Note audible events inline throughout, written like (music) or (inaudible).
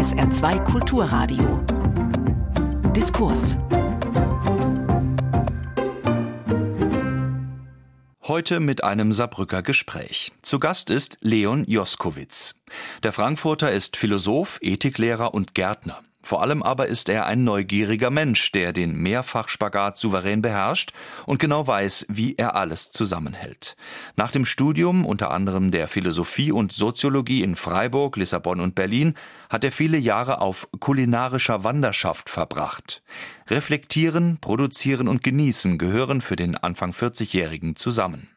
SR2 Kulturradio. Diskurs. Heute mit einem Saarbrücker Gespräch. Zu Gast ist Leon Joskowitz. Der Frankfurter ist Philosoph, Ethiklehrer und Gärtner. Vor allem aber ist er ein neugieriger Mensch, der den Mehrfachspagat souverän beherrscht und genau weiß, wie er alles zusammenhält. Nach dem Studium unter anderem der Philosophie und Soziologie in Freiburg, Lissabon und Berlin hat er viele Jahre auf kulinarischer Wanderschaft verbracht. Reflektieren, produzieren und genießen gehören für den Anfang 40-Jährigen zusammen.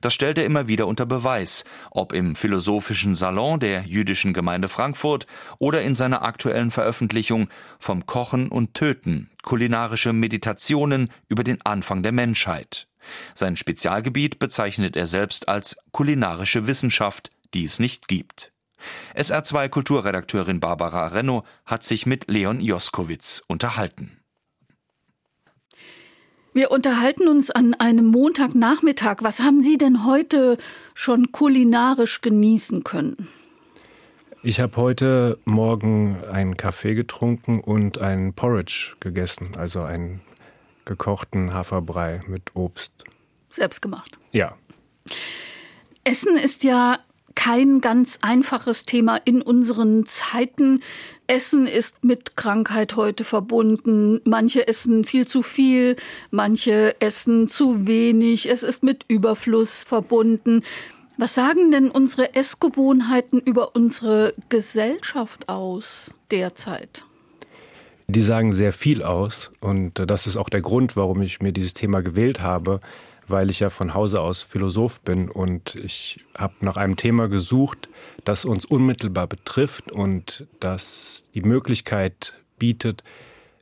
Das stellt er immer wieder unter Beweis, ob im philosophischen Salon der jüdischen Gemeinde Frankfurt oder in seiner aktuellen Veröffentlichung Vom Kochen und Töten, kulinarische Meditationen über den Anfang der Menschheit. Sein Spezialgebiet bezeichnet er selbst als kulinarische Wissenschaft, die es nicht gibt. SR2 Kulturredakteurin Barbara Renno hat sich mit Leon Joskowitz unterhalten. Wir unterhalten uns an einem Montagnachmittag. Was haben Sie denn heute schon kulinarisch genießen können? Ich habe heute Morgen einen Kaffee getrunken und einen Porridge gegessen, also einen gekochten Haferbrei mit Obst. Selbst gemacht. Ja. Essen ist ja kein ganz einfaches Thema in unseren Zeiten. Essen ist mit Krankheit heute verbunden. Manche essen viel zu viel, manche essen zu wenig. Es ist mit Überfluss verbunden. Was sagen denn unsere Essgewohnheiten über unsere Gesellschaft aus derzeit? Die sagen sehr viel aus und das ist auch der Grund, warum ich mir dieses Thema gewählt habe, weil ich ja von Hause aus Philosoph bin und ich habe nach einem Thema gesucht, das uns unmittelbar betrifft und das die Möglichkeit bietet,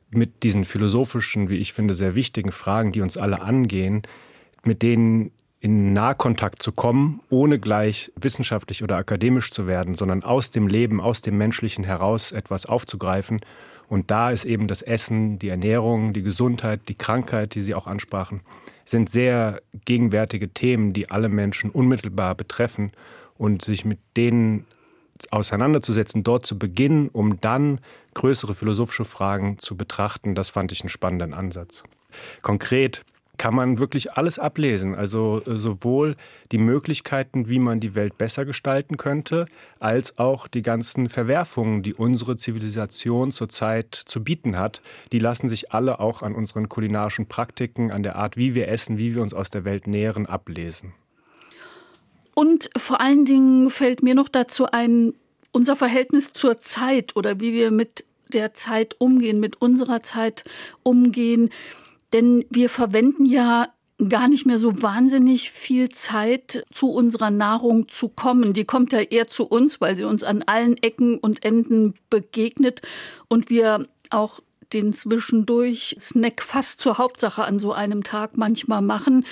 mit diesen philosophischen, wie ich finde, sehr wichtigen Fragen, die uns alle angehen, mit denen in Nahkontakt zu kommen, ohne gleich wissenschaftlich oder akademisch zu werden, sondern aus dem Leben, aus dem Menschlichen heraus etwas aufzugreifen. Und da ist eben das Essen, die Ernährung, die Gesundheit, die Krankheit, die Sie auch ansprachen, sind sehr gegenwärtige Themen, die alle Menschen unmittelbar betreffen und sich mit denen auseinanderzusetzen, dort zu beginnen, um dann größere philosophische Fragen zu betrachten, das fand ich einen spannenden Ansatz. Konkret kann man wirklich alles ablesen. Also äh, sowohl die Möglichkeiten, wie man die Welt besser gestalten könnte, als auch die ganzen Verwerfungen, die unsere Zivilisation zurzeit zu bieten hat. Die lassen sich alle auch an unseren kulinarischen Praktiken, an der Art, wie wir essen, wie wir uns aus der Welt nähren, ablesen. Und vor allen Dingen fällt mir noch dazu ein, unser Verhältnis zur Zeit oder wie wir mit der Zeit umgehen, mit unserer Zeit umgehen. Denn wir verwenden ja gar nicht mehr so wahnsinnig viel Zeit zu unserer Nahrung zu kommen. Die kommt ja eher zu uns, weil sie uns an allen Ecken und Enden begegnet und wir auch den zwischendurch Snack fast zur Hauptsache an so einem Tag manchmal machen.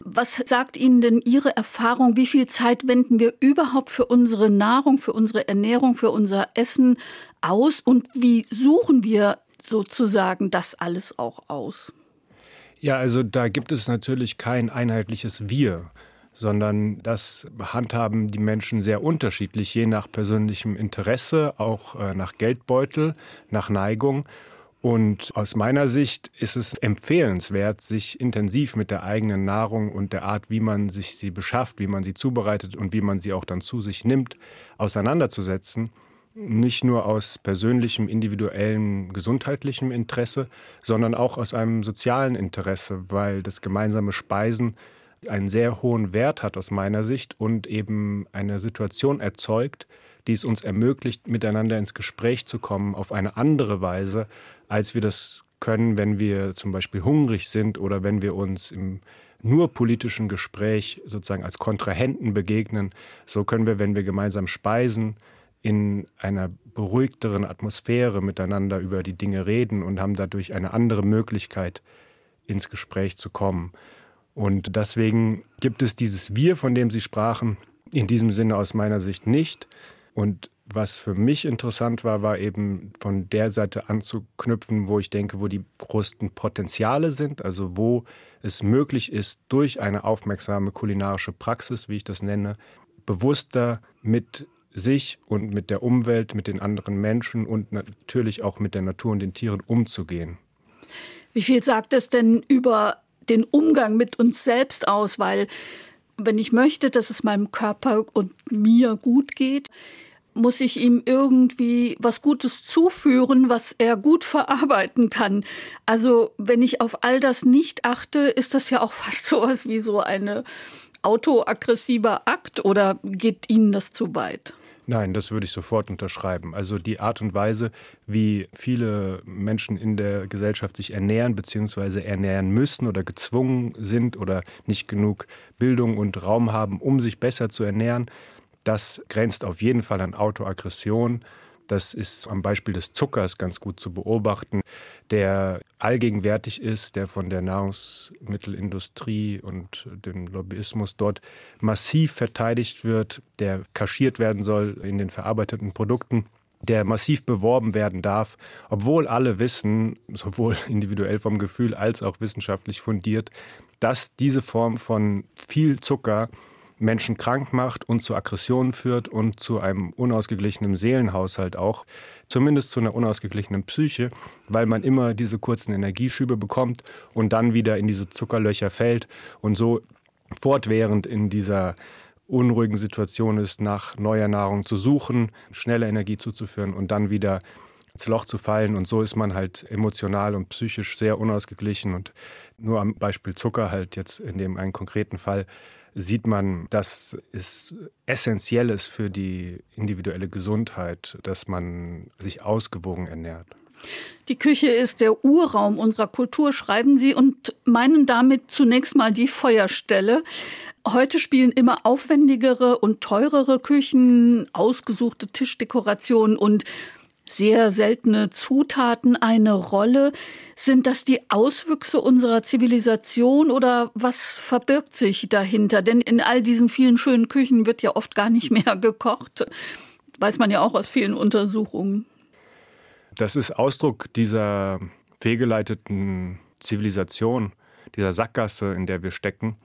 Was sagt Ihnen denn Ihre Erfahrung? Wie viel Zeit wenden wir überhaupt für unsere Nahrung, für unsere Ernährung, für unser Essen aus? Und wie suchen wir sozusagen das alles auch aus? Ja, also da gibt es natürlich kein einheitliches Wir, sondern das handhaben die Menschen sehr unterschiedlich, je nach persönlichem Interesse, auch äh, nach Geldbeutel, nach Neigung. Und aus meiner Sicht ist es empfehlenswert, sich intensiv mit der eigenen Nahrung und der Art, wie man sich sie beschafft, wie man sie zubereitet und wie man sie auch dann zu sich nimmt, auseinanderzusetzen nicht nur aus persönlichem, individuellem, gesundheitlichem Interesse, sondern auch aus einem sozialen Interesse, weil das gemeinsame Speisen einen sehr hohen Wert hat aus meiner Sicht und eben eine Situation erzeugt, die es uns ermöglicht, miteinander ins Gespräch zu kommen auf eine andere Weise, als wir das können, wenn wir zum Beispiel hungrig sind oder wenn wir uns im nur politischen Gespräch sozusagen als Kontrahenten begegnen. So können wir, wenn wir gemeinsam speisen, in einer beruhigteren Atmosphäre miteinander über die Dinge reden und haben dadurch eine andere Möglichkeit, ins Gespräch zu kommen. Und deswegen gibt es dieses Wir, von dem Sie sprachen, in diesem Sinne aus meiner Sicht nicht. Und was für mich interessant war, war eben von der Seite anzuknüpfen, wo ich denke, wo die größten Potenziale sind, also wo es möglich ist, durch eine aufmerksame kulinarische Praxis, wie ich das nenne, bewusster mit sich und mit der Umwelt, mit den anderen Menschen und natürlich auch mit der Natur und den Tieren umzugehen. Wie viel sagt es denn über den Umgang mit uns selbst aus? Weil wenn ich möchte, dass es meinem Körper und mir gut geht, muss ich ihm irgendwie was Gutes zuführen, was er gut verarbeiten kann. Also wenn ich auf all das nicht achte, ist das ja auch (laughs) fast sowas wie so eine autoaggressiver Akt oder geht Ihnen das zu weit? Nein, das würde ich sofort unterschreiben. Also die Art und Weise, wie viele Menschen in der Gesellschaft sich ernähren bzw. ernähren müssen oder gezwungen sind oder nicht genug Bildung und Raum haben, um sich besser zu ernähren, das grenzt auf jeden Fall an Autoaggression. Das ist am Beispiel des Zuckers ganz gut zu beobachten, der allgegenwärtig ist, der von der Nahrungsmittelindustrie und dem Lobbyismus dort massiv verteidigt wird, der kaschiert werden soll in den verarbeiteten Produkten der massiv beworben werden darf, obwohl alle wissen, sowohl (laughs) individuell vom Gefühl als auch wissenschaftlich fundiert, dass diese Form von viel Zucker Menschen krank macht und zu Aggressionen führt und zu einem unausgeglichenen Seelenhaushalt auch, zumindest zu einer unausgeglichenen Psyche, weil man immer diese kurzen Energieschübe bekommt und dann wieder in diese Zuckerlöcher fällt und so fortwährend in dieser unruhigen Situation ist, nach neuer Nahrung zu suchen, schnelle Energie zuzuführen und dann wieder ins Loch zu fallen. Und so ist man halt emotional und psychisch sehr unausgeglichen. Und nur am Beispiel Zucker halt jetzt in dem einen konkreten Fall sieht man, dass es essentiell ist für die individuelle Gesundheit, dass man sich ausgewogen ernährt. Die Küche ist der Urraum unserer Kultur, schreiben Sie, und meinen damit zunächst mal die Feuerstelle. Heute spielen immer aufwendigere und teurere Küchen, ausgesuchte Tischdekorationen und sehr seltene Zutaten eine Rolle. Sind das die Auswüchse unserer Zivilisation oder was verbirgt sich dahinter? Denn in all diesen vielen schönen Küchen wird ja oft gar nicht mehr gekocht. Weiß man ja auch aus vielen Untersuchungen. Das ist Ausdruck dieser fehlgeleiteten Zivilisation, dieser Sackgasse, in der wir stecken,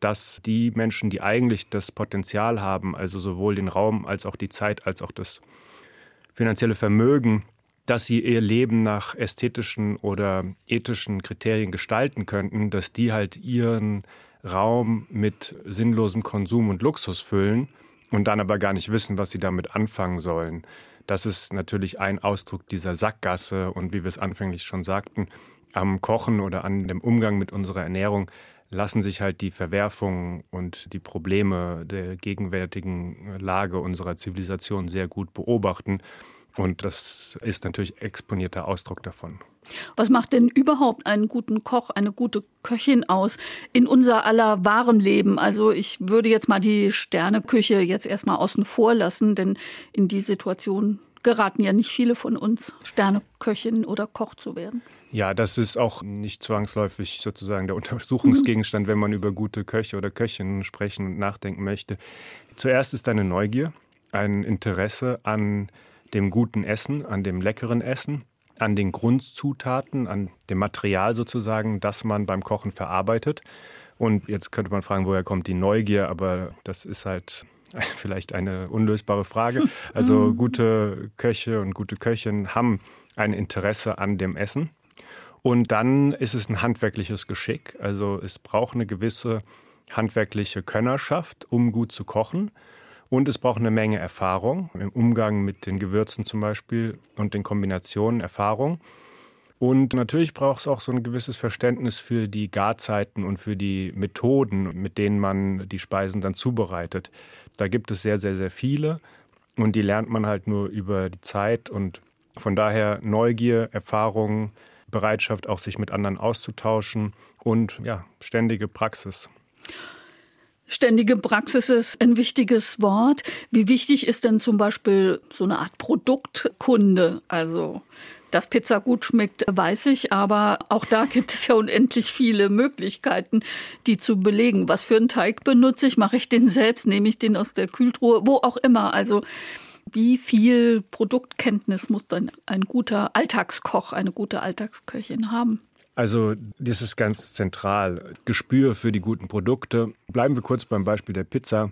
dass die Menschen, die eigentlich das Potenzial haben, also sowohl den Raum als auch die Zeit als auch das finanzielle Vermögen, dass sie ihr Leben nach ästhetischen oder ethischen Kriterien gestalten könnten, dass die halt ihren Raum mit sinnlosem Konsum und Luxus füllen und dann aber gar nicht wissen, was sie damit anfangen sollen. Das ist natürlich ein Ausdruck dieser Sackgasse und wie wir es anfänglich schon sagten, am Kochen oder an dem Umgang mit unserer Ernährung lassen sich halt die Verwerfungen und die Probleme der gegenwärtigen Lage unserer Zivilisation sehr gut beobachten. Und das ist natürlich exponierter Ausdruck davon. Was macht denn überhaupt einen guten Koch, eine gute Köchin aus in unser aller wahren Leben? Also ich würde jetzt mal die Sterneküche jetzt erstmal außen vor lassen, denn in die Situation geraten ja nicht viele von uns, Sterneköchin oder Koch zu werden. Ja, das ist auch nicht zwangsläufig sozusagen der Untersuchungsgegenstand, wenn man über gute Köche oder Köchinnen sprechen und nachdenken möchte. Zuerst ist eine Neugier, ein Interesse an dem guten Essen, an dem leckeren Essen, an den Grundzutaten, an dem Material sozusagen, das man beim Kochen verarbeitet. Und jetzt könnte man fragen, woher kommt die Neugier, aber das ist halt (laughs) vielleicht eine unlösbare Frage. Also (laughs) gute Köche und gute Köchinnen haben ein Interesse an dem Essen. Und dann ist es ein handwerkliches Geschick. Also es braucht eine gewisse handwerkliche Könnerschaft, um gut zu kochen. Und es braucht eine Menge Erfahrung im Umgang mit den Gewürzen zum Beispiel und den Kombinationen Erfahrung. Und natürlich braucht es auch so ein gewisses Verständnis für die Garzeiten und für die Methoden, mit denen man die Speisen dann zubereitet. Da gibt es sehr, sehr, sehr viele und die lernt man halt nur über die Zeit und von daher Neugier, Erfahrung, Bereitschaft, auch sich mit anderen auszutauschen und ja, ständige Praxis. Ständige Praxis ist ein wichtiges Wort. Wie wichtig ist denn zum Beispiel so eine Art Produktkunde? Also dass Pizza gut schmeckt, weiß ich, aber auch da gibt es ja unendlich viele Möglichkeiten, die zu belegen. Was für einen Teig benutze ich? Mache ich den selbst? Nehme ich den aus der Kühltruhe? Wo auch immer. Also wie viel Produktkenntnis muss dann ein guter Alltagskoch, eine gute Alltagsköchin haben? Also das ist ganz zentral. Gespür für die guten Produkte. Bleiben wir kurz beim Beispiel der Pizza.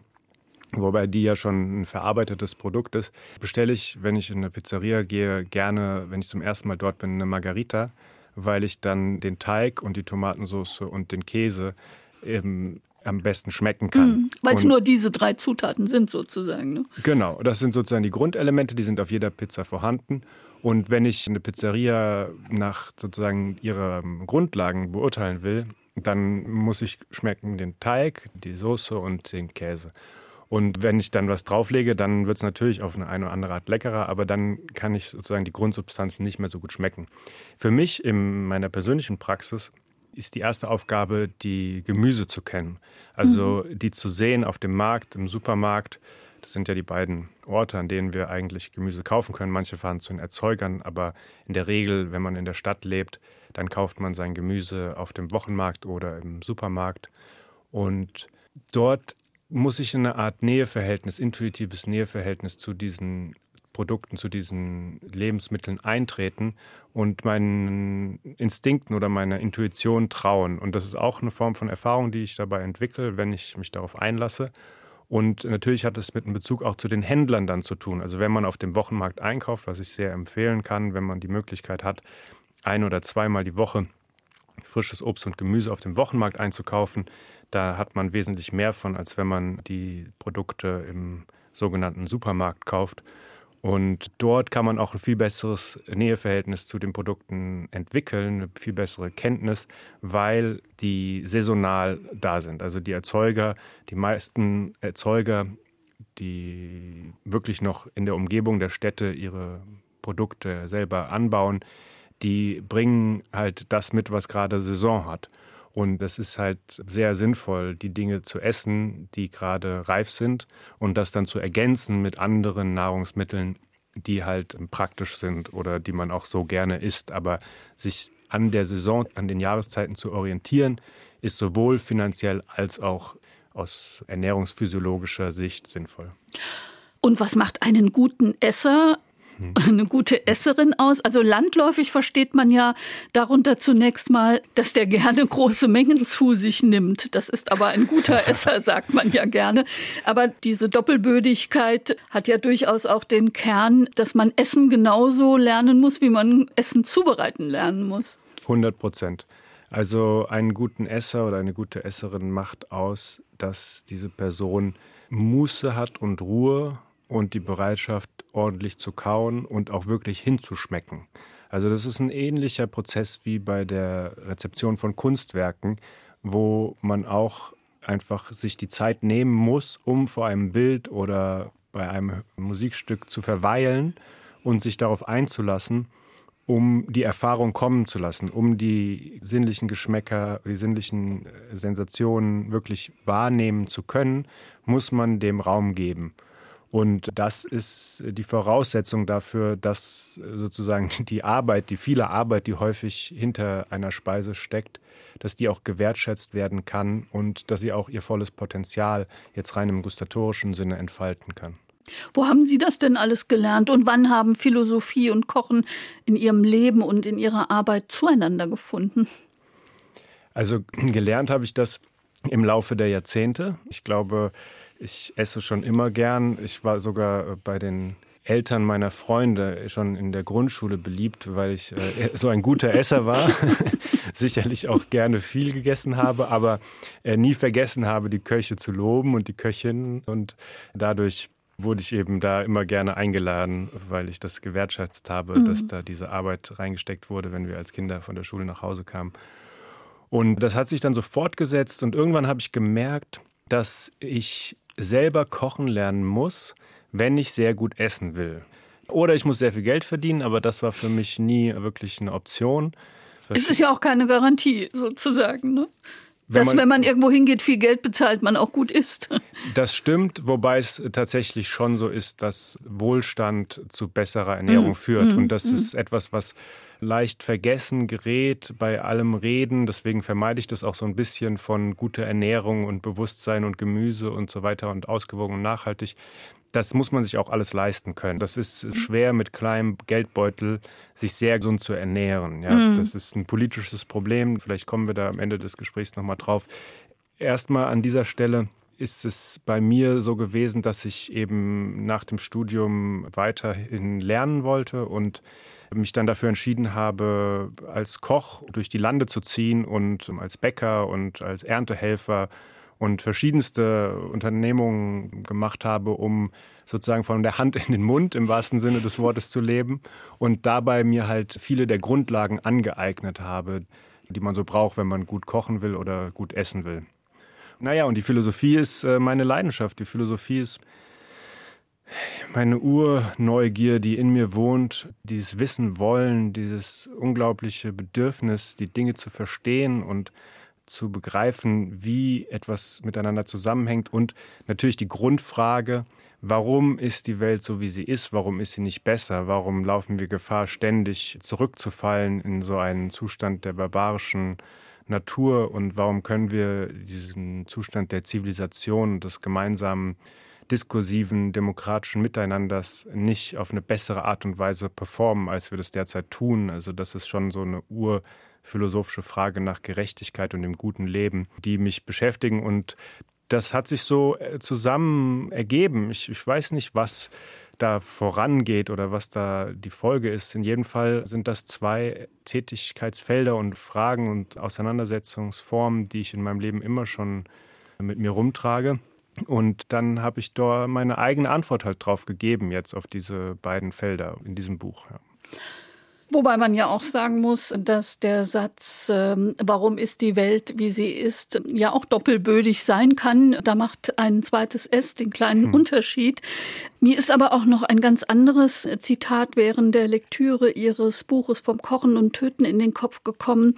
wobei die ja schon ein verarbeitetes Produkt ist, bestelle ich, wenn ich in eine Pizzeria gehe, gerne, wenn ich zum ersten Mal dort bin, eine Margarita, weil ich dann den Teig und die Tomatensauce und den Käse eben am besten schmecken kann. Mm, weil es nur diese drei Zutaten sind sozusagen. Ne? Genau, das sind sozusagen die Grundelemente, die sind auf jeder Pizza vorhanden. Und wenn ich eine Pizzeria nach sozusagen ihren Grundlagen beurteilen will, dann muss ich schmecken den Teig, die Soße und den Käse. Und wenn ich dann was drauflege, dann wird es natürlich auf eine, eine oder andere Art leckerer, aber dann kann ich sozusagen die Grundsubstanzen nicht mehr so gut schmecken. Für mich in meiner persönlichen Praxis ist die erste Aufgabe, die Gemüse zu kennen. Also mhm. die zu sehen auf dem Markt, im Supermarkt. Das sind ja die beiden Orte, an denen wir eigentlich Gemüse kaufen können. Manche fahren zu den Erzeugern, aber in der Regel, wenn man in der Stadt lebt, dann kauft man sein Gemüse auf dem Wochenmarkt oder im Supermarkt. Und dort muss ich in eine Art Näheverhältnis, intuitives Näheverhältnis zu diesen Produkten, zu diesen Lebensmitteln eintreten und meinen Instinkten oder meiner Intuition trauen. Und das ist auch eine Form von Erfahrung, die ich dabei entwickle, wenn ich mich darauf einlasse. Und natürlich hat es mit einem Bezug auch zu den Händlern dann zu tun. Also wenn man auf dem Wochenmarkt einkauft, was ich sehr empfehlen kann, wenn man die Möglichkeit hat, ein oder zweimal die Woche frisches Obst und Gemüse auf dem Wochenmarkt einzukaufen, da hat man wesentlich mehr von, als wenn man die Produkte im sogenannten Supermarkt kauft. Und dort kann man auch ein viel besseres Näheverhältnis zu den Produkten entwickeln, eine viel bessere Kenntnis, weil die saisonal da sind. Also die Erzeuger, die meisten Erzeuger, die wirklich noch in der Umgebung der Städte ihre Produkte selber anbauen, die bringen halt das mit, was gerade Saison hat. Und es ist halt sehr sinnvoll, die Dinge zu essen, die gerade reif sind und das dann zu ergänzen mit anderen Nahrungsmitteln, die halt praktisch sind oder die man auch so gerne isst. Aber sich an der Saison, an den Jahreszeiten zu orientieren, ist sowohl finanziell als auch aus ernährungsphysiologischer Sicht sinnvoll. Und was macht einen guten Esser (laughs) eine gute Esserin aus? Also landläufig versteht man ja darunter zunächst mal, dass der gerne große Mengen zu sich nimmt. Das ist aber ein guter (laughs) Esser, sagt man ja gerne. Aber diese Doppelbödigkeit hat ja durchaus auch den Kern, dass man Essen genauso lernen muss, wie man Essen zubereiten lernen muss. 100 Prozent. Also einen guten Esser oder eine gute Esserin macht aus, dass diese Person Muße hat und Ruhe und die Bereitschaft, ordentlich zu kauen und auch wirklich hinzuschmecken. Also das ist ein ähnlicher Prozess wie bei der Rezeption von Kunstwerken, wo man auch einfach sich die Zeit nehmen muss, um vor einem Bild oder bei einem Musikstück zu verweilen und sich darauf einzulassen, um die Erfahrung kommen zu lassen, um die sinnlichen Geschmäcker, die sinnlichen Sensationen wirklich wahrnehmen zu können, muss man dem Raum geben. Und das ist die Voraussetzung dafür, dass sozusagen (laughs) die Arbeit, die viele Arbeit, die häufig hinter einer Speise steckt, dass die auch gewertschätzt werden kann und dass sie auch ihr volles Potenzial jetzt rein im gustatorischen Sinne entfalten kann. Wo haben Sie das denn alles gelernt und wann haben Philosophie und Kochen in Ihrem Leben und in Ihrer Arbeit zueinander gefunden? Also (clears throat) gelernt habe ich das im Laufe der Jahrzehnte. Ich glaube, ich esse schon immer gern. Ich war sogar äh, bei den Eltern meiner Freunde schon in der Grundschule beliebt, weil ich äh, so ein guter Esser war. (laughs) Sicherlich auch gerne viel gegessen habe, aber äh, nie vergessen habe, die Köche zu loben und die Köchin. Und dadurch wurde ich eben da immer gerne eingeladen, weil ich das gewertschätzt habe, mhm. dass da diese Arbeit reingesteckt wurde, wenn wir als Kinder von der Schule nach Hause kamen. Und das hat sich dann so fortgesetzt und irgendwann habe ich gemerkt, dass ich selber kochen lernen muss, wenn ich sehr gut essen will. Oder ich muss sehr viel Geld verdienen, aber das war für mich nie wirklich eine Option. Es ist ja auch keine Garantie, sozusagen. Ne? Wenn Dass, man, wenn man irgendwo hingeht, viel Geld bezahlt, man auch gut isst. (laughs) Das stimmt, wobei es tatsächlich schon so ist, dass Wohlstand zu besserer Ernährung mm, führt. Mm, Und das mm. ist etwas, was leicht vergessen gerät bei allem Reden. Deswegen vermeide ich das auch so ein bisschen von guter Ernährung und Bewusstsein und Gemüse und so weiter und ausgewogen und nachhaltig. Das muss man sich auch alles leisten können. Das ist mhm. schwer mit kleinem Geldbeutel sich sehr gesund zu ernähren. Ja, mhm. Das ist ein politisches Problem. Vielleicht kommen wir da am Ende des Gesprächs nochmal drauf. Erstmal an dieser Stelle ist es bei mir so gewesen, dass ich eben nach dem Studium weiterhin lernen wollte und mich dann dafür entschieden habe, als Koch durch die Lande zu ziehen und als Bäcker und als Erntehelfer und verschiedenste Unternehmungen gemacht habe, um sozusagen von der Hand in den Mund im wahrsten Sinne des Wortes zu leben und dabei mir halt viele der Grundlagen angeeignet habe, die man so braucht, wenn man gut kochen will oder gut essen will. Naja, und die Philosophie ist äh, meine Leidenschaft. Die Philosophie ist meine Urneugier, die in mir wohnt, dieses Wissen wollen, dieses unglaubliche Bedürfnis, die Dinge zu verstehen und zu begreifen, wie etwas miteinander zusammenhängt. Und natürlich die Grundfrage, warum ist die Welt so, wie sie ist, warum ist sie nicht besser, warum laufen wir Gefahr, ständig zurückzufallen in so einen Zustand der barbarischen Natur und warum können wir diesen Zustand der Zivilisation, des gemeinsamen diskursiven, demokratischen Miteinanders nicht auf eine bessere Art und Weise performen, als wir das derzeit tun. Also das ist schon so eine urphilosophische Frage nach Gerechtigkeit und dem guten Leben, die mich beschäftigen. Und das hat sich so äh, zusammen ergeben. Ich, ich weiß nicht, was da vorangeht oder was da die Folge ist. In jedem Fall sind das zwei Tätigkeitsfelder und Fragen und Auseinandersetzungsformen, die ich in meinem Leben immer schon mit mir rumtrage. Und dann habe ich da meine eigene Antwort halt drauf gegeben, jetzt auf diese beiden Felder in diesem Buch. Ja. Wobei man ja auch sagen muss, dass der Satz, ähm, warum ist die Welt, wie sie ist, ja auch doppelbödig sein kann. Da macht ein zweites S den kleinen hm. Unterschied. Mir ist aber auch noch ein ganz anderes Zitat während der Lektüre Ihres Buches vom Kochen und Töten in den Kopf gekommen.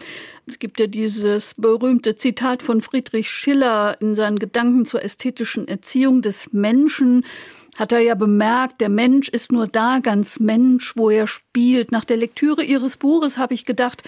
Es gibt ja dieses berühmte Zitat von Friedrich Schiller in seinen Gedanken zur ästhetischen Erziehung des Menschen hat er ja bemerkt, der Mensch ist nur da ganz Mensch, wo er spielt. Nach der Lektüre Ihres Buches habe ich gedacht,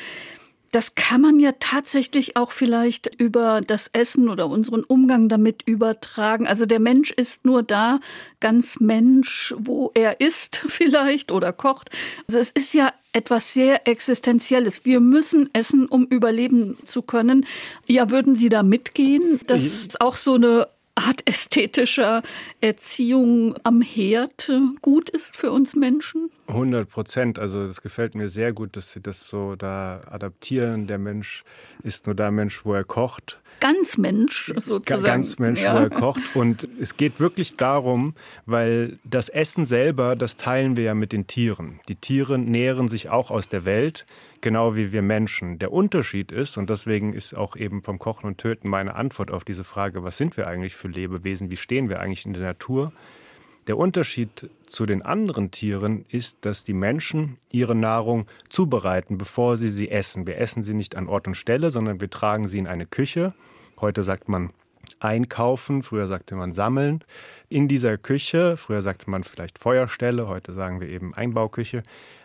das kann man ja tatsächlich auch vielleicht über das Essen oder unseren Umgang damit übertragen. Also der Mensch ist nur da, ganz Mensch, wo er isst (laughs) vielleicht oder kocht. Also es ist ja etwas sehr Existenzielles. Wir müssen essen, um überleben zu können. Ja, würden Sie da mitgehen, dass auch so eine Art ästhetischer Erziehung am Herd gut ist für uns Menschen? 100 Prozent. Also es gefällt mir sehr gut, dass Sie das so da adaptieren. Der Mensch ist nur der Mensch, wo er kocht. Ganz Mensch sozusagen. Ganz Mensch, ja. kocht. Und es geht wirklich darum, weil das Essen selber, das teilen wir ja mit den Tieren. Die Tiere nähren sich auch aus der Welt genau wie wir Menschen. Der Unterschied ist, und deswegen ist auch eben vom Kochen und Töten meine Antwort auf diese Frage, was sind wir eigentlich für Lebewesen, wie stehen wir eigentlich in der Natur? Der Unterschied zu den anderen Tieren ist, dass die Menschen ihre Nahrung zubereiten, bevor sie sie essen. Wir essen sie nicht an Ort und Stelle, sondern wir tragen sie in eine Küche. Heute sagt man einkaufen, früher sagte man sammeln. In dieser Küche, früher sagte man vielleicht Feuerstelle, heute sagen wir eben Einbauküche,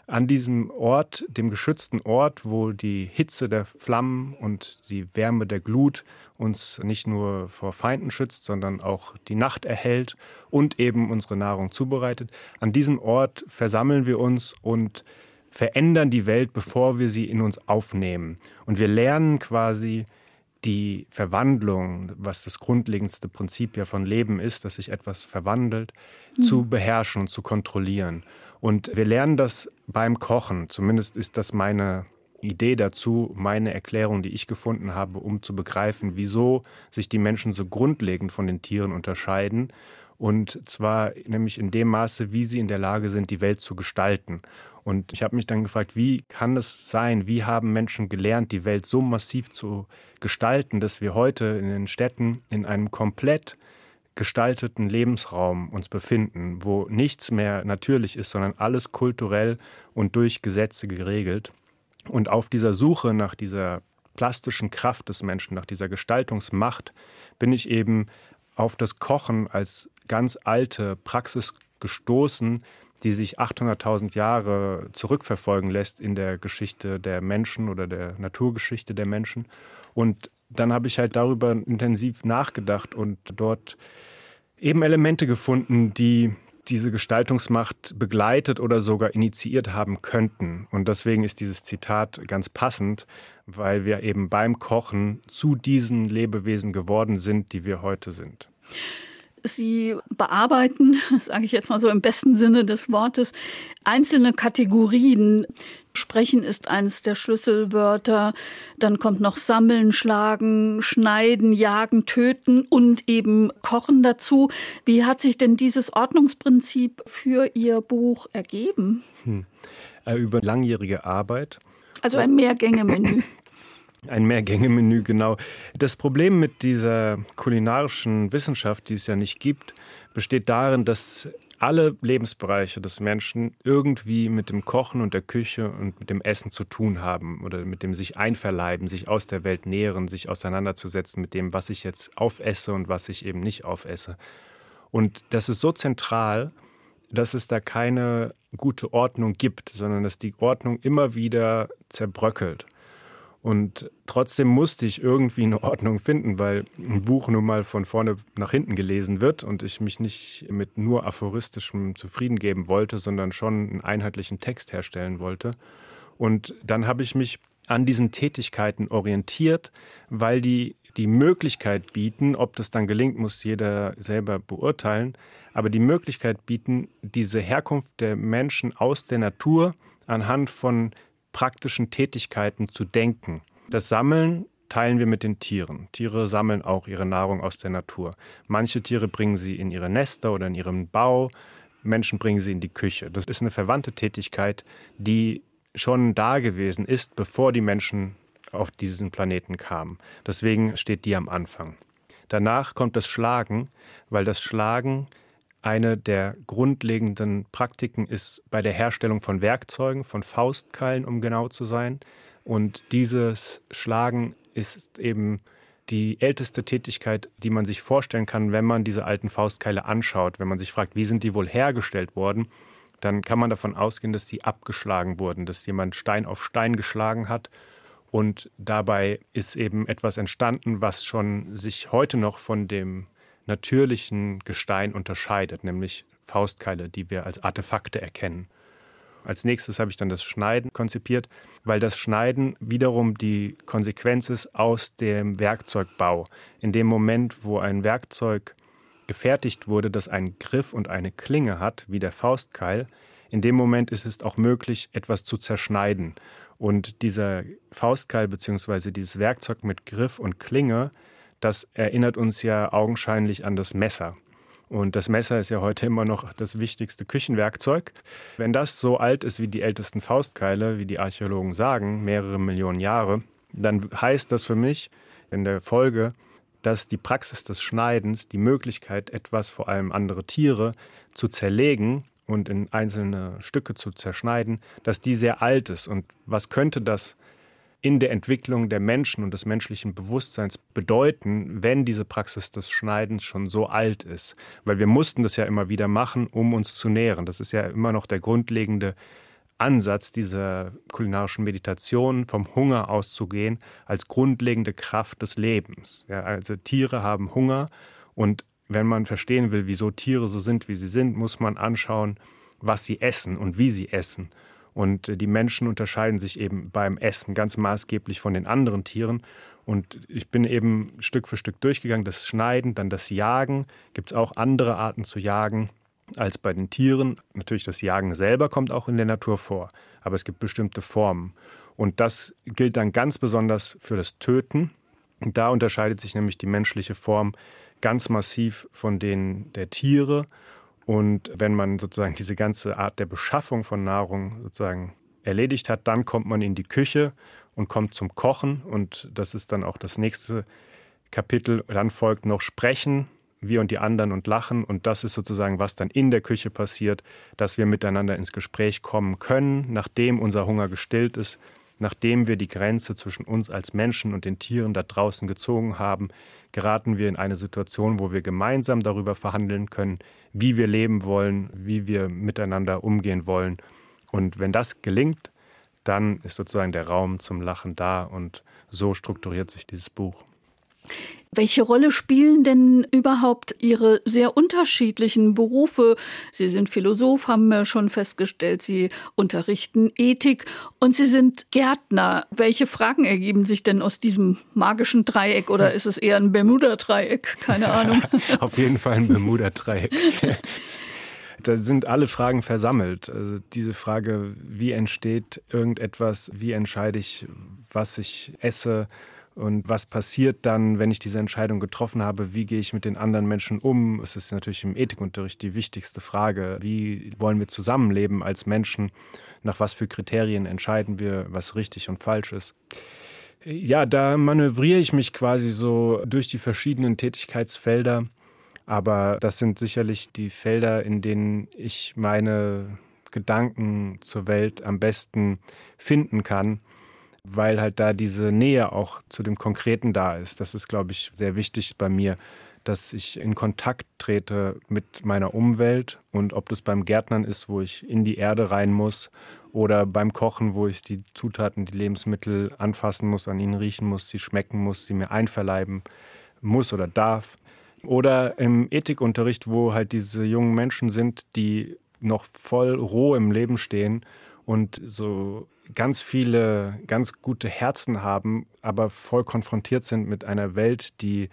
an diesem Ort, dem geschützten Ort, wo die Hitze der Flammen und die Wärme der Glut uns nicht nur vor Feinden schützt, sondern auch die Nacht erhält und eben unsere Nahrung zubereitet. An diesem Ort versammeln wir uns und verändern die Welt, bevor wir sie in uns aufnehmen. Und wir lernen quasi die Verwandlung, was das grundlegendste Prinzip ja von Leben ist, dass sich etwas verwandelt, mhm. zu beherrschen und zu kontrollieren. Und wir lernen das beim Kochen. Zumindest ist das meine Idee dazu, meine Erklärung, die ich gefunden habe, um zu begreifen, wieso sich die Menschen so grundlegend von den Tieren unterscheiden. Und zwar nämlich in dem Maße, wie sie in der Lage sind, die Welt zu gestalten. Und ich habe mich dann gefragt, wie kann es sein, wie haben Menschen gelernt, die Welt so massiv zu gestalten, dass wir heute in den Städten in einem komplett gestalteten Lebensraum uns befinden, wo nichts mehr natürlich ist, sondern alles kulturell und durch Gesetze geregelt. Und auf dieser Suche nach dieser plastischen Kraft des Menschen, nach dieser Gestaltungsmacht, bin ich eben auf das Kochen als ganz alte Praxis gestoßen, die sich 800.000 Jahre zurückverfolgen lässt in der Geschichte der Menschen oder der Naturgeschichte der Menschen. Und dann habe ich halt darüber intensiv nachgedacht und dort eben Elemente gefunden, die diese Gestaltungsmacht begleitet oder sogar initiiert haben könnten. Und deswegen ist dieses Zitat ganz passend, weil wir eben beim Kochen zu diesen Lebewesen geworden sind, die wir heute sind. Sie bearbeiten, (laughs) sage ich jetzt mal so im besten Sinne des Wortes, einzelne Kategorien. Sprechen ist eines der Schlüsselwörter. Dann kommt noch Sammeln, Schlagen, Schneiden, Jagen, Töten und eben Kochen dazu. Wie hat sich denn dieses Ordnungsprinzip für Ihr Buch ergeben? Hm. Äh, über langjährige Arbeit. Also ein Mehrgänge-Menü. (coughs) Ein Mehrgänge-Menü, genau. Das Problem mit dieser kulinarischen Wissenschaft, die es ja nicht gibt, besteht darin, dass alle Lebensbereiche des Menschen irgendwie mit dem Kochen und der Küche und mit dem Essen zu tun haben oder mit dem sich einverleiben, sich aus der Welt nähren, sich auseinanderzusetzen mit dem, was ich jetzt aufesse und was ich eben nicht aufesse. Und das ist so zentral, dass es da keine gute Ordnung gibt, sondern dass die Ordnung immer wieder zerbröckelt. Und trotzdem musste ich irgendwie eine Ordnung finden, weil ein Buch nun mal von vorne nach hinten gelesen wird und ich mich nicht mit nur aphoristischem zufrieden geben wollte, sondern schon einen einheitlichen Text herstellen wollte. Und dann habe ich mich an diesen Tätigkeiten orientiert, weil die die Möglichkeit bieten, ob das dann gelingt, muss jeder selber beurteilen, aber die Möglichkeit bieten, diese Herkunft der Menschen aus der Natur anhand von praktischen Tätigkeiten zu denken. Das Sammeln teilen wir mit den Tieren. Tiere sammeln auch ihre Nahrung aus der Natur. Manche Tiere bringen sie in ihre Nester oder in ihren Bau, Menschen bringen sie in die Küche. Das ist eine verwandte Tätigkeit, die schon da gewesen ist, bevor die Menschen auf diesen Planeten kamen. Deswegen steht die am Anfang. Danach kommt das Schlagen, weil das Schlagen eine der grundlegenden Praktiken ist bei der Herstellung von Werkzeugen, von Faustkeilen, um genau zu sein. Und dieses Schlagen ist eben die älteste Tätigkeit, die man sich vorstellen kann, wenn man diese alten Faustkeile anschaut. Wenn man sich fragt, wie sind die wohl hergestellt worden, dann kann man davon ausgehen, dass die abgeschlagen wurden, dass jemand Stein auf Stein geschlagen hat. Und dabei ist eben etwas entstanden, was schon sich heute noch von dem natürlichen Gestein unterscheidet, nämlich Faustkeile, die wir als Artefakte erkennen. Als nächstes habe ich dann das Schneiden konzipiert, weil das Schneiden wiederum die Konsequenz ist aus dem Werkzeugbau. In dem Moment, wo ein Werkzeug gefertigt wurde, das einen Griff und eine Klinge hat, wie der Faustkeil, in dem Moment ist es auch möglich, etwas zu zerschneiden. Und dieser Faustkeil bzw. dieses Werkzeug mit Griff und Klinge das erinnert uns ja augenscheinlich an das Messer. Und das Messer ist ja heute immer noch das wichtigste Küchenwerkzeug. Wenn das so alt ist wie die ältesten Faustkeile, wie die Archäologen sagen, mehrere Millionen Jahre, dann heißt das für mich in der Folge, dass die Praxis des Schneidens, die Möglichkeit, etwas, vor allem andere Tiere, zu zerlegen und in einzelne Stücke zu zerschneiden, dass die sehr alt ist. Und was könnte das in der Entwicklung der Menschen und des menschlichen Bewusstseins bedeuten, wenn diese Praxis des Schneidens schon so alt ist. Weil wir mussten das ja immer wieder machen, um uns zu nähren. Das ist ja immer noch der grundlegende Ansatz dieser kulinarischen Meditation, vom Hunger auszugehen, als grundlegende Kraft des Lebens. Ja, also Tiere haben Hunger und wenn man verstehen will, wieso Tiere so sind, wie sie sind, muss man anschauen, was sie essen und wie sie essen. Und äh, die Menschen unterscheiden sich eben beim Essen ganz maßgeblich von den anderen Tieren. Und ich bin eben Stück für Stück durchgegangen. Das Schneiden, dann das Jagen. Gibt es auch andere Arten zu jagen als bei den Tieren. Natürlich, das Jagen selber kommt auch in der Natur vor. Aber es gibt bestimmte Formen. Und das gilt dann ganz besonders für das Töten. Da unterscheidet sich nämlich die menschliche Form ganz massiv von denen der Tiere. Und wenn man sozusagen diese ganze Art der Beschaffung von Nahrung sozusagen erledigt hat, dann kommt man in die Küche und kommt zum Kochen. Und das ist dann auch das nächste Kapitel. Dann folgt noch Sprechen, wir und die anderen und lachen. Und das ist sozusagen, was dann in der Küche passiert, dass wir miteinander ins Gespräch kommen können, nachdem unser Hunger gestillt ist, nachdem wir die Grenze zwischen uns als Menschen und den Tieren da draußen gezogen haben, geraten wir in eine Situation, wo wir gemeinsam darüber verhandeln können, wie wir leben wollen, wie wir miteinander umgehen wollen. Und wenn das gelingt, dann ist sozusagen der Raum zum Lachen da und so strukturiert sich dieses Buch. Welche Rolle spielen denn überhaupt Ihre sehr unterschiedlichen Berufe? Sie sind Philosoph, haben wir schon festgestellt. Sie unterrichten Ethik und Sie sind Gärtner. Welche Fragen ergeben sich denn aus diesem magischen Dreieck oder ist es eher ein Bermuda-Dreieck? Keine (laughs) Ahnung. Auf jeden Fall ein Bermuda-Dreieck. (laughs) Da sind alle Fragen versammelt. Also diese Frage, wie entsteht irgendetwas, wie entscheide ich, was ich esse, und was passiert dann, wenn ich diese Entscheidung getroffen habe? Wie gehe ich mit den anderen Menschen um? Es ist natürlich im Ethikunterricht die wichtigste Frage. Wie wollen wir zusammenleben als Menschen? Nach was für Kriterien entscheiden wir, was richtig und falsch ist? Ja, da manövriere ich mich quasi so durch die verschiedenen Tätigkeitsfelder. Aber das sind sicherlich die Felder, in denen ich meine Gedanken zur Welt am besten finden kann weil halt da diese Nähe auch zu dem Konkreten da ist. Das ist, glaube ich, sehr wichtig bei mir, dass ich in Kontakt trete mit meiner Umwelt und ob das beim Gärtnern ist, wo ich in die Erde rein muss oder beim Kochen, wo ich die Zutaten, die Lebensmittel anfassen muss, an ihnen riechen muss, sie schmecken muss, sie mir einverleiben muss oder darf. Oder im Ethikunterricht, wo halt diese jungen Menschen sind, die noch voll roh im Leben stehen und so ganz viele ganz gute Herzen haben, aber voll konfrontiert sind mit einer Welt, die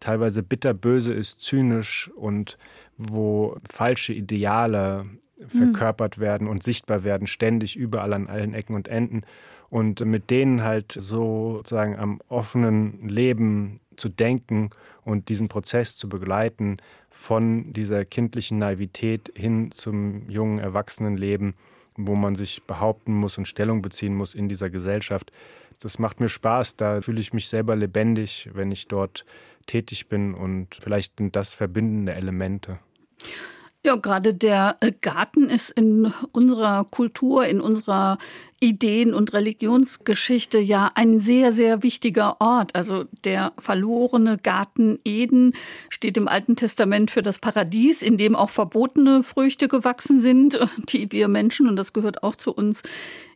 teilweise bitterböse ist, zynisch und wo falsche Ideale verkörpert hm. werden und sichtbar werden, ständig überall an allen Ecken und Enden. Und mit denen halt sozusagen am offenen Leben zu denken und diesen Prozess zu begleiten von dieser kindlichen Naivität hin zum jungen Erwachsenenleben, wo man sich behaupten muss und Stellung beziehen muss in dieser Gesellschaft. Das macht mir Spaß, da fühle ich mich selber lebendig, wenn ich dort tätig bin und vielleicht sind das verbindende Elemente. Ja, gerade der äh, Garten ist in unserer Kultur, in unserer Ideen- und Religionsgeschichte ja ein sehr, sehr wichtiger Ort. Also der verlorene Garten Eden steht im Alten Testament für das Paradies, in dem auch verbotene Früchte gewachsen sind, (laughs) die wir Menschen, und das gehört auch zu uns,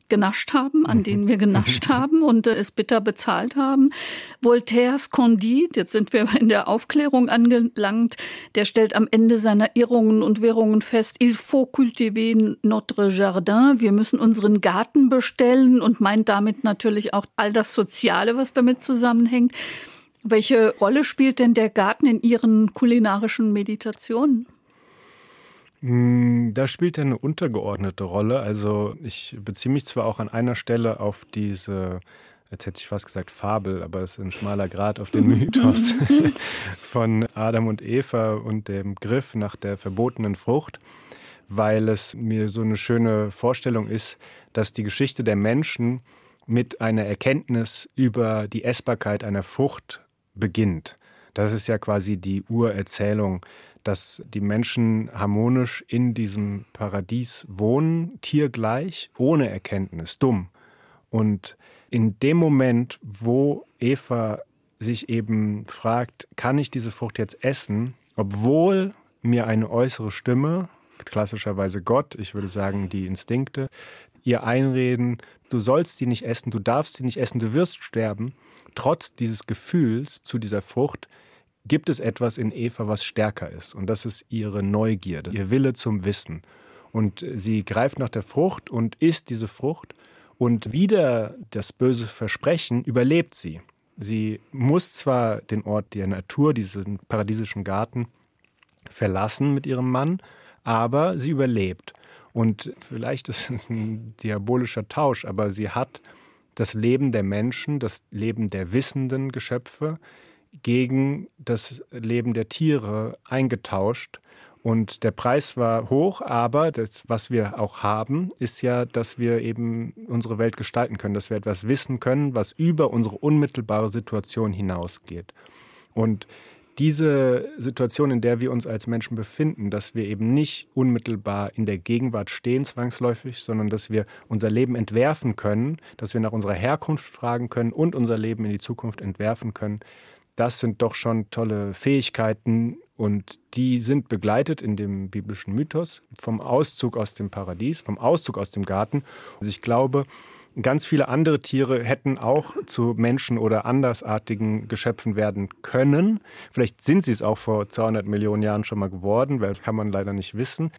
genascht haben, an mhm. denen wir genascht (laughs) haben und äh, es bitter bezahlt haben. Voltaires Candide, jetzt sind wir in der Aufklärung angelangt, der stellt am Ende seiner Irrungen und Wirrungen fest, il faut cultiver notre jardin, wir müssen unseren Garten bestellen und meint damit natürlich auch all das Soziale, was damit zusammenhängt. Welche Rolle spielt denn der Garten in Ihren kulinarischen Meditationen? Hm, da spielt er eine untergeordnete Rolle. Also ich beziehe mich zwar auch an einer Stelle auf diese, jetzt hätte ich fast gesagt Fabel, aber es ist ein schmaler Grad auf den Mythos (laughs) von Adam und Eva und dem Griff nach der verbotenen Frucht, weil es mir so eine schöne Vorstellung ist, dass die Geschichte der Menschen mit einer Erkenntnis über die Essbarkeit einer Frucht beginnt. Das ist ja quasi die Urerzählung dass die Menschen harmonisch in diesem Paradies wohnen, tiergleich, ohne Erkenntnis, dumm. Und in dem Moment, wo Eva sich eben fragt, kann ich diese Frucht jetzt essen, obwohl mir eine äußere Stimme, klassischerweise Gott, ich würde sagen die Instinkte, ihr einreden, du sollst die nicht essen, du darfst die nicht essen, du wirst sterben, trotz dieses Gefühls zu dieser Frucht gibt es etwas in Eva, was stärker ist. Und das ist ihre Neugierde, ihr Wille zum Wissen. Und sie greift nach der Frucht und isst diese Frucht. Und wieder das böse Versprechen überlebt sie. Sie muss zwar den Ort der Natur, diesen paradiesischen Garten, verlassen mit ihrem Mann, aber sie überlebt. Und vielleicht ist es ein diabolischer Tausch, aber sie hat das Leben der Menschen, das Leben der wissenden Geschöpfe gegen das Leben der Tiere eingetauscht. Und der Preis war hoch, aber das, was wir auch haben, ist ja, dass wir eben unsere Welt gestalten können, dass wir etwas wissen können, was über unsere unmittelbare Situation hinausgeht. Und diese Situation, in der wir uns als Menschen befinden, dass wir eben nicht unmittelbar in der Gegenwart stehen, zwangsläufig, sondern dass wir unser Leben entwerfen können, dass wir nach unserer Herkunft fragen können und unser Leben in die Zukunft entwerfen können, das sind doch schon tolle Fähigkeiten und die sind begleitet in dem biblischen Mythos vom Auszug aus dem Paradies, vom Auszug aus dem Garten. Also ich glaube, Ganz viele andere Tiere hätten auch zu Menschen oder andersartigen Geschöpfen werden können. Vielleicht sind sie es auch vor 200 Millionen Jahren schon mal geworden, weil kann man leider nicht wissen.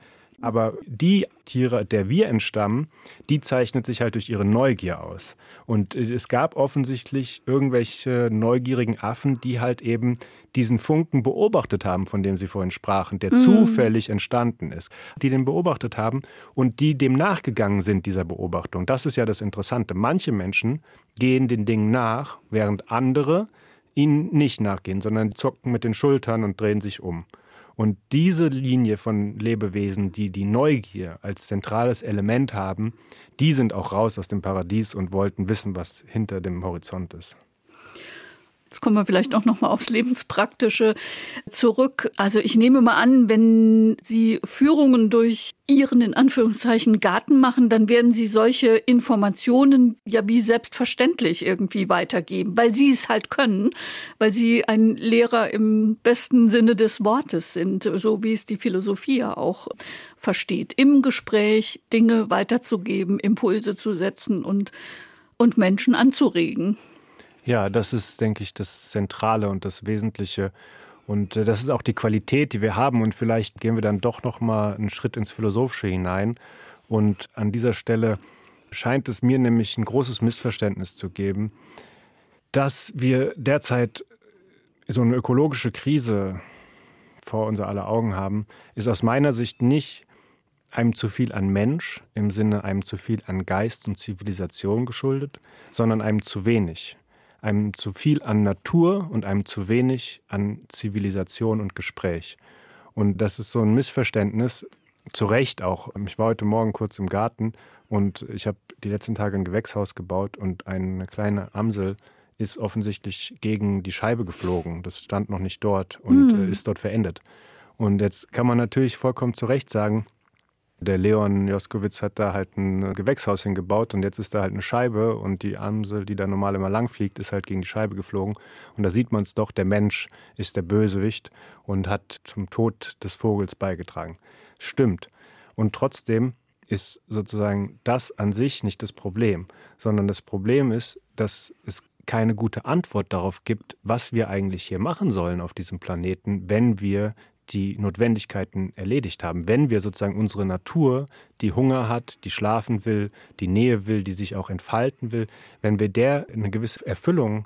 Aber die Tiere, der wir entstammen, die zeichnet sich halt durch ihre Neugier aus. Und es gab offensichtlich irgendwelche neugierigen Affen, die halt eben diesen Funken beobachtet haben, von dem Sie vorhin sprachen, der mhm. zufällig entstanden ist, die den beobachtet haben und die dem nachgegangen sind, dieser Beobachtung. Das ist ja das Interessante. Manche Menschen gehen den Dingen nach, während andere ihnen nicht nachgehen, sondern zucken mit den Schultern und drehen sich um. Und diese Linie von Lebewesen, die die Neugier als zentrales Element haben, die sind auch raus aus dem Paradies und wollten wissen, was hinter dem Horizont ist. Jetzt kommen wir vielleicht auch noch mal aufs Lebenspraktische zurück. Also ich nehme mal an, wenn Sie Führungen durch Ihren in Anführungszeichen Garten machen, dann werden Sie solche Informationen ja wie selbstverständlich irgendwie weitergeben, weil Sie es halt können, weil Sie ein Lehrer im besten Sinne des Wortes sind, so wie es die Philosophie ja auch versteht, im Gespräch Dinge weiterzugeben, Impulse zu setzen und und Menschen anzuregen. Ja, das ist, denke ich, das Zentrale und das Wesentliche. Und äh, das ist auch die Qualität, die wir haben. Und vielleicht gehen wir dann doch noch mal einen Schritt ins Philosophische hinein. Und an dieser Stelle scheint es mir nämlich ein großes Missverständnis zu geben, dass wir derzeit so eine ökologische Krise vor unser aller Augen haben, ist aus meiner Sicht nicht einem zu viel an Mensch im Sinne einem zu viel an Geist und Zivilisation geschuldet, sondern einem zu wenig einem zu viel an Natur und einem zu wenig an Zivilisation und Gespräch. Und das ist so ein Missverständnis, zu Recht auch. Ich war heute Morgen kurz im Garten und ich habe die letzten Tage ein Gewächshaus gebaut und eine kleine Amsel ist offensichtlich gegen die Scheibe geflogen. Das stand noch nicht dort und mm. ist dort verendet. Und jetzt kann man natürlich vollkommen zu Recht sagen, der Leon Joskowitz hat da halt ein Gewächshaus hingebaut und jetzt ist da halt eine Scheibe und die Amsel, die da normal immer lang fliegt, ist halt gegen die Scheibe geflogen. Und da sieht man es doch, der Mensch ist der Bösewicht und hat zum Tod des Vogels beigetragen. Stimmt. Und trotzdem ist sozusagen das an sich nicht das Problem, sondern das Problem ist, dass es keine gute Antwort darauf gibt, was wir eigentlich hier machen sollen auf diesem Planeten, wenn wir die Notwendigkeiten erledigt haben. Wenn wir sozusagen unsere Natur, die Hunger hat, die schlafen will, die Nähe will, die sich auch entfalten will, wenn wir der eine gewisse Erfüllung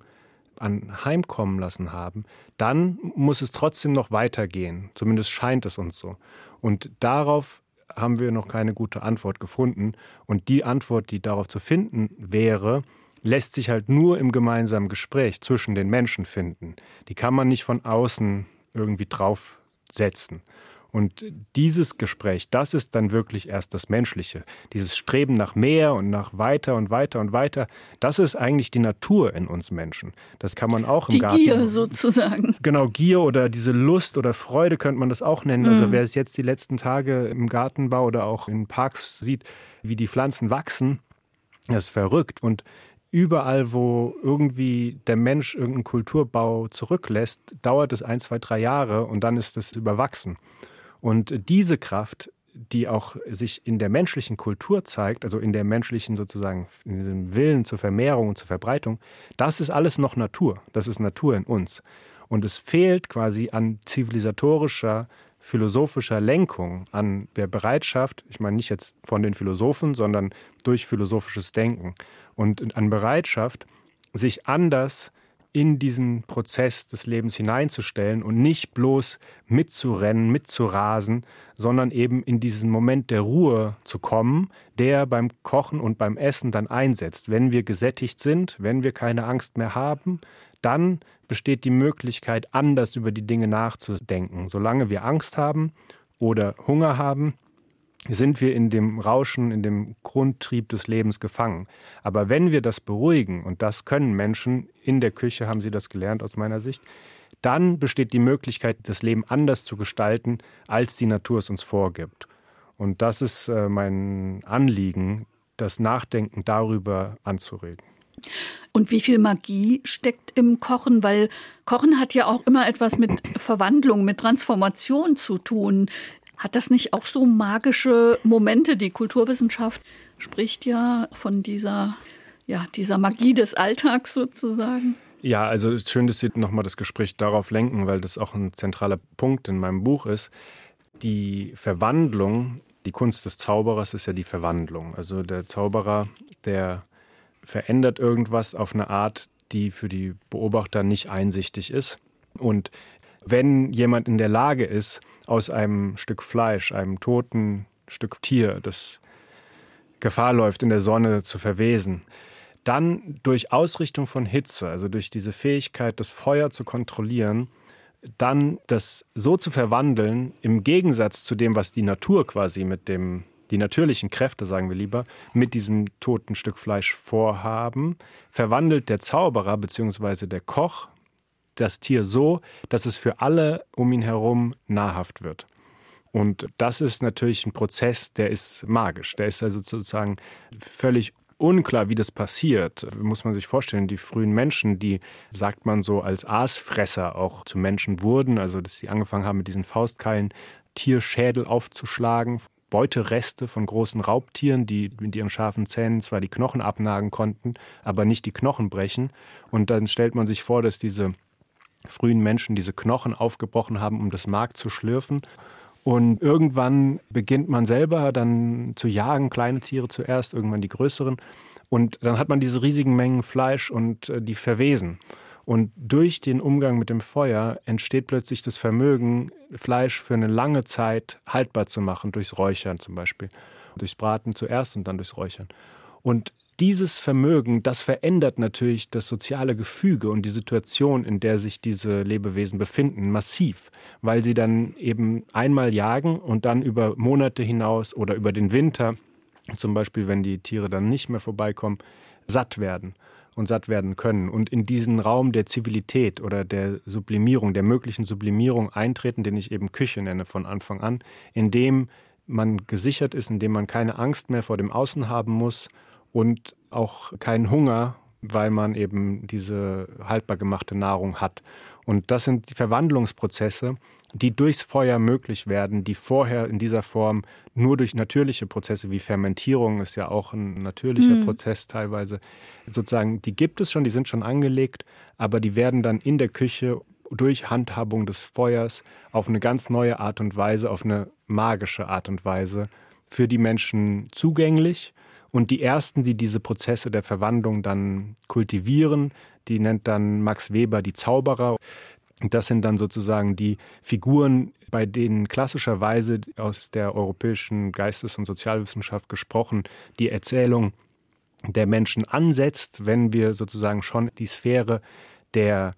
anheimkommen lassen haben, dann muss es trotzdem noch weitergehen. Zumindest scheint es uns so. Und darauf haben wir noch keine gute Antwort gefunden. Und die Antwort, die darauf zu finden wäre, lässt sich halt nur im gemeinsamen Gespräch zwischen den Menschen finden. Die kann man nicht von außen irgendwie drauf setzen. Und dieses Gespräch, das ist dann wirklich erst das Menschliche. Dieses Streben nach mehr und nach weiter und weiter und weiter, das ist eigentlich die Natur in uns Menschen. Das kann man auch im die Garten. Gier sozusagen. Genau, Gier oder diese Lust oder Freude könnte man das auch nennen. Also mhm. Also wer es jetzt die letzten Tage im Garten war oder auch in Parks sieht, wie die Pflanzen wachsen, das ist verrückt. Und überall, wo irgendwie der Mensch irgendeinen Kulturbau zurücklässt, dauert es ein, zwei, drei Jahre und dann ist es überwachsen. Und diese Kraft, die auch sich in der menschlichen Kultur zeigt, also in der menschlichen sozusagen, in diesem Willen zur Vermehrung und zur Verbreitung, das ist alles noch Natur. Das ist Natur in uns. Und es fehlt quasi an zivilisatorischer, philosophischer Lenkung, an der Bereitschaft, ich meine nicht jetzt von den Philosophen, sondern durch philosophisches Denken und an Bereitschaft, sich anders in diesen Prozess des Lebens hineinzustellen und nicht bloß mitzurennen, mitzurasen, sondern eben in diesen Moment der Ruhe zu kommen, der beim Kochen und beim Essen dann einsetzt. Wenn wir gesättigt sind, wenn wir keine Angst mehr haben, dann besteht die Möglichkeit, anders über die Dinge nachzudenken. Solange wir Angst haben oder Hunger haben, sind wir in dem Rauschen, in dem Grundtrieb des Lebens gefangen. Aber wenn wir das beruhigen, und das können Menschen, in der Küche haben sie das gelernt aus meiner Sicht, dann besteht die Möglichkeit, das Leben anders zu gestalten, als die Natur es uns vorgibt. Und das ist äh, mein Anliegen, das Nachdenken darüber anzuregen. Und wie viel Magie steckt im Kochen? Weil Kochen hat ja auch immer etwas mit Verwandlung, mit Transformation zu tun. Hat das nicht auch so magische Momente? Die Kulturwissenschaft spricht ja von dieser ja, dieser Magie des Alltags sozusagen. Ja, also es ist schön, dass Sie nochmal das Gespräch darauf lenken, weil das auch ein zentraler Punkt in meinem Buch ist. Die Verwandlung, die Kunst des Zauberers ist ja die Verwandlung. Also der Zauberer, der verändert irgendwas auf eine Art, die für die Beobachter nicht einsichtig ist. Und wenn jemand in der Lage ist, aus einem Stück Fleisch, einem toten Stück Tier, das Gefahr läuft, in der Sonne zu verwesen, dann durch Ausrichtung von Hitze, also durch diese Fähigkeit, das Feuer zu kontrollieren, dann das so zu verwandeln, im Gegensatz zu dem, was die Natur quasi mit dem, die natürlichen Kräfte, sagen wir lieber, mit diesem toten Stück Fleisch vorhaben, verwandelt der Zauberer bzw. der Koch das Tier so, dass es für alle um ihn herum nahrhaft wird. Und das ist natürlich ein Prozess, der ist magisch. Der ist also sozusagen völlig unklar, wie das passiert. Muss man sich vorstellen, die frühen Menschen, die, sagt man so, als Aasfresser auch zu Menschen wurden, also dass sie angefangen haben, mit diesen Faustkeilen Tierschädel aufzuschlagen, Beutereste von großen Raubtieren, die mit ihren scharfen Zähnen zwar die Knochen abnagen konnten, aber nicht die Knochen brechen. Und dann stellt man sich vor, dass diese frühen Menschen diese Knochen aufgebrochen haben, um das Mark zu schlürfen. Und irgendwann beginnt man selber dann zu jagen, kleine Tiere zuerst, irgendwann die größeren. Und dann hat man diese riesigen Mengen Fleisch und äh, die verwesen. Und durch den Umgang mit dem Feuer entsteht plötzlich das Vermögen, Fleisch für eine lange Zeit haltbar zu machen, durchs Räuchern zum Beispiel. Durchs Braten zuerst und dann durchs Räuchern. Und dieses Vermögen, das verändert natürlich das soziale Gefüge und die Situation, in der sich diese Lebewesen befinden, massiv, weil sie dann eben einmal jagen und dann über Monate hinaus oder über den Winter, zum Beispiel wenn die Tiere dann nicht mehr vorbeikommen, satt werden und satt werden können und in diesen Raum der Zivilität oder der Sublimierung, der möglichen Sublimierung eintreten, den ich eben Küche nenne von Anfang an, in dem man gesichert ist, in dem man keine Angst mehr vor dem Außen haben muss und auch keinen Hunger, weil man eben diese haltbar gemachte Nahrung hat. Und das sind die Verwandlungsprozesse, die durchs Feuer möglich werden, die vorher in dieser Form nur durch natürliche Prozesse wie Fermentierung ist ja auch ein natürlicher mhm. Prozess teilweise sozusagen, die gibt es schon, die sind schon angelegt, aber die werden dann in der Küche durch Handhabung des Feuers auf eine ganz neue Art und Weise, auf eine magische Art und Weise für die Menschen zugänglich und die ersten, die diese Prozesse der Verwandlung dann kultivieren, die nennt dann Max Weber die Zauberer. Das sind dann sozusagen die Figuren, bei denen klassischerweise aus der europäischen Geistes- und Sozialwissenschaft gesprochen die Erzählung der Menschen ansetzt, wenn wir sozusagen schon die Sphäre der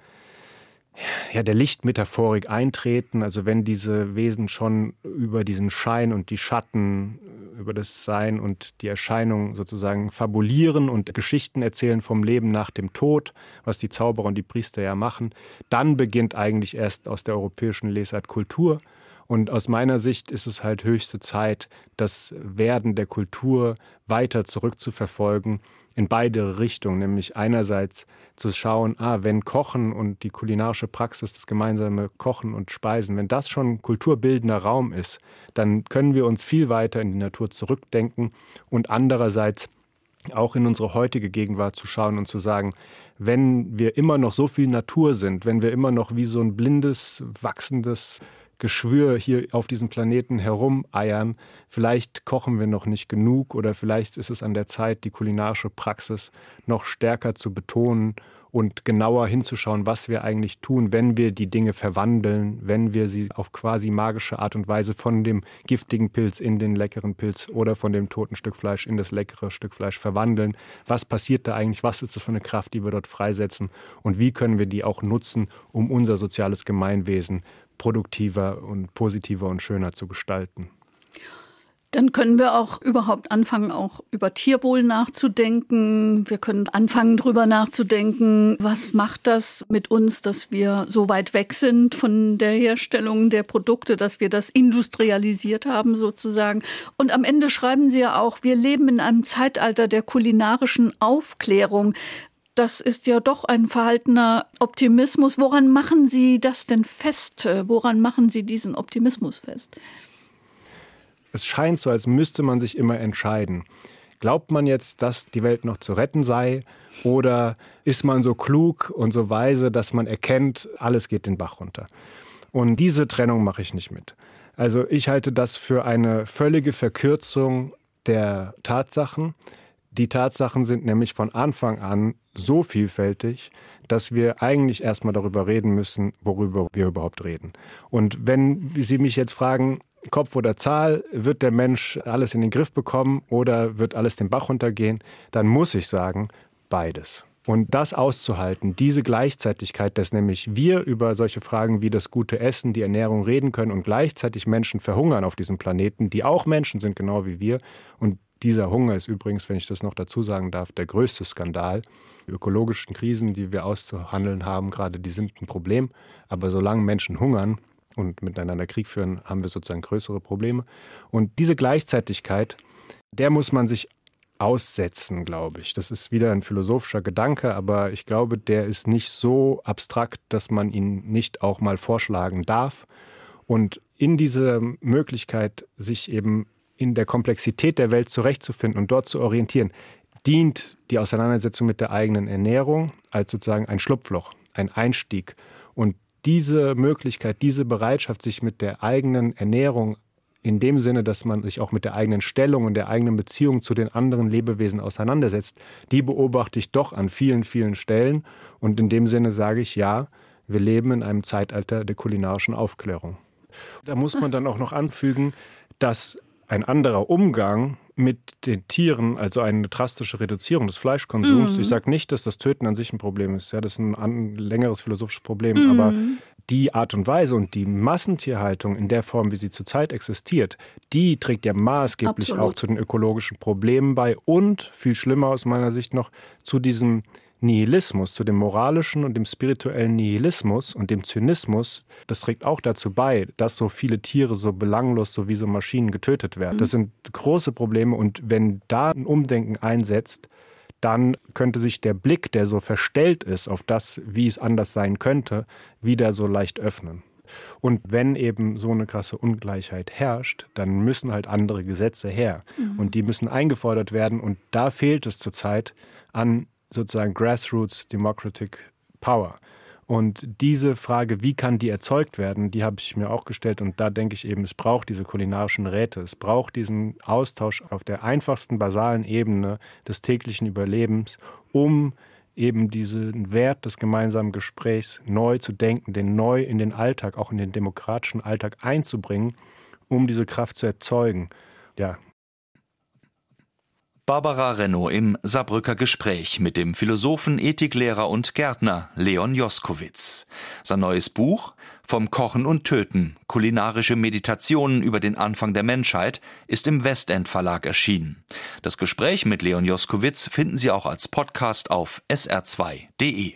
ja, der Lichtmetaphorik eintreten, also wenn diese Wesen schon über diesen Schein und die Schatten, über das Sein und die Erscheinung sozusagen fabulieren und Geschichten erzählen vom Leben nach dem Tod, was die Zauberer und die Priester ja machen, dann beginnt eigentlich erst aus der europäischen Lesart Kultur. Und aus meiner Sicht ist es halt höchste Zeit, das Werden der Kultur weiter zurückzuverfolgen in beide Richtungen, nämlich einerseits zu schauen, ah, wenn Kochen und die kulinarische Praxis, das gemeinsame Kochen und Speisen, wenn das schon kulturbildender Raum ist, dann können wir uns viel weiter in die Natur zurückdenken und andererseits auch in unsere heutige Gegenwart zu schauen und zu sagen, wenn wir immer noch so viel Natur sind, wenn wir immer noch wie so ein blindes, wachsendes Geschwür hier auf diesem Planeten herumeiern. Vielleicht kochen wir noch nicht genug oder vielleicht ist es an der Zeit, die kulinarische Praxis noch stärker zu betonen und genauer hinzuschauen, was wir eigentlich tun, wenn wir die Dinge verwandeln, wenn wir sie auf quasi magische Art und Weise von dem giftigen Pilz in den leckeren Pilz oder von dem toten Stück Fleisch in das leckere Stück Fleisch verwandeln. Was passiert da eigentlich? Was ist das für eine Kraft, die wir dort freisetzen? Und wie können wir die auch nutzen, um unser soziales Gemeinwesen produktiver und positiver und schöner zu gestalten. Dann können wir auch überhaupt anfangen, auch über Tierwohl nachzudenken. Wir können anfangen, darüber nachzudenken, was macht das mit uns, dass wir so weit weg sind von der Herstellung der Produkte, dass wir das industrialisiert haben sozusagen. Und am Ende schreiben Sie ja auch, wir leben in einem Zeitalter der kulinarischen Aufklärung das ist ja doch ein verhaltener Optimismus. Woran machen Sie das denn fest? Woran machen Sie diesen Optimismus fest? Es scheint so, als müsste man sich immer entscheiden. Glaubt man jetzt, dass die Welt noch zu retten sei? Oder ist man so klug und so weise, dass man erkennt, alles geht den Bach runter? Und diese Trennung mache ich nicht mit. Also ich halte das für eine völlige Verkürzung der Tatsachen. Die Tatsachen sind nämlich von Anfang an so vielfältig, dass wir eigentlich erstmal darüber reden müssen, worüber wir überhaupt reden. Und wenn Sie mich jetzt fragen, Kopf oder Zahl, wird der Mensch alles in den Griff bekommen oder wird alles den Bach runtergehen, dann muss ich sagen, beides. Und das auszuhalten, diese Gleichzeitigkeit, dass nämlich wir über solche Fragen wie das gute Essen, die Ernährung reden können und gleichzeitig Menschen verhungern auf diesem Planeten, die auch Menschen sind, genau wie wir. Und dieser Hunger ist übrigens, wenn ich das noch dazu sagen darf, der größte Skandal. Die ökologischen Krisen, die wir auszuhandeln haben, gerade die sind ein Problem. Aber solange Menschen hungern und miteinander Krieg führen, haben wir sozusagen größere Probleme. Und diese Gleichzeitigkeit, der muss man sich aussetzen, glaube ich. Das ist wieder ein philosophischer Gedanke, aber ich glaube, der ist nicht so abstrakt, dass man ihn nicht auch mal vorschlagen darf. Und in diese Möglichkeit, sich eben in der Komplexität der Welt zurechtzufinden und dort zu orientieren, dient die Auseinandersetzung mit der eigenen Ernährung als sozusagen ein Schlupfloch, ein Einstieg. Und diese Möglichkeit, diese Bereitschaft, sich mit der eigenen Ernährung in dem Sinne, dass man sich auch mit der eigenen Stellung und der eigenen Beziehung zu den anderen Lebewesen auseinandersetzt, die beobachte ich doch an vielen, vielen Stellen. Und in dem Sinne sage ich ja, wir leben in einem Zeitalter der kulinarischen Aufklärung. Da muss man dann auch noch anfügen, dass ein anderer Umgang mit den Tieren, also eine drastische Reduzierung des Fleischkonsums. Mhm. Ich sage nicht, dass das Töten an sich ein Problem ist. Ja, das ist ein, ein längeres philosophisches Problem. Mhm. Aber die Art und Weise und die Massentierhaltung in der Form, wie sie zurzeit existiert, die trägt ja maßgeblich Absolut. auch zu den ökologischen Problemen bei und viel schlimmer aus meiner Sicht noch zu diesem Nihilismus, zu dem moralischen und dem spirituellen Nihilismus und dem Zynismus, das trägt auch dazu bei, dass so viele Tiere so belanglos, so wie so Maschinen getötet werden. Mhm. Das sind große Probleme und wenn da ein Umdenken einsetzt, dann könnte sich der Blick, der so verstellt ist auf das, wie es anders sein könnte, wieder so leicht öffnen. Und wenn eben so eine krasse Ungleichheit herrscht, dann müssen halt andere Gesetze her. Mhm. Und die müssen eingefordert werden. Und da fehlt es zurzeit an sozusagen Grassroots Democratic Power. Und diese Frage, wie kann die erzeugt werden, die habe ich mir auch gestellt. Und da denke ich eben, es braucht diese kulinarischen Räte. Es braucht diesen Austausch auf der einfachsten, basalen Ebene des täglichen Überlebens, um eben diesen Wert des gemeinsamen Gesprächs neu zu denken, den neu in den Alltag, auch in den demokratischen Alltag einzubringen, um diese Kraft zu erzeugen. Ja, Barbara Renno im Saarbrücker Gespräch mit dem Philosophen, Ethiklehrer und Gärtner Leon Joskowitz. Sein neues Buch Vom Kochen und Töten, kulinarische Meditationen über den Anfang der Menschheit, ist im Westend Verlag erschienen. Das Gespräch mit Leon Joskowitz finden Sie auch als Podcast auf sr2.de.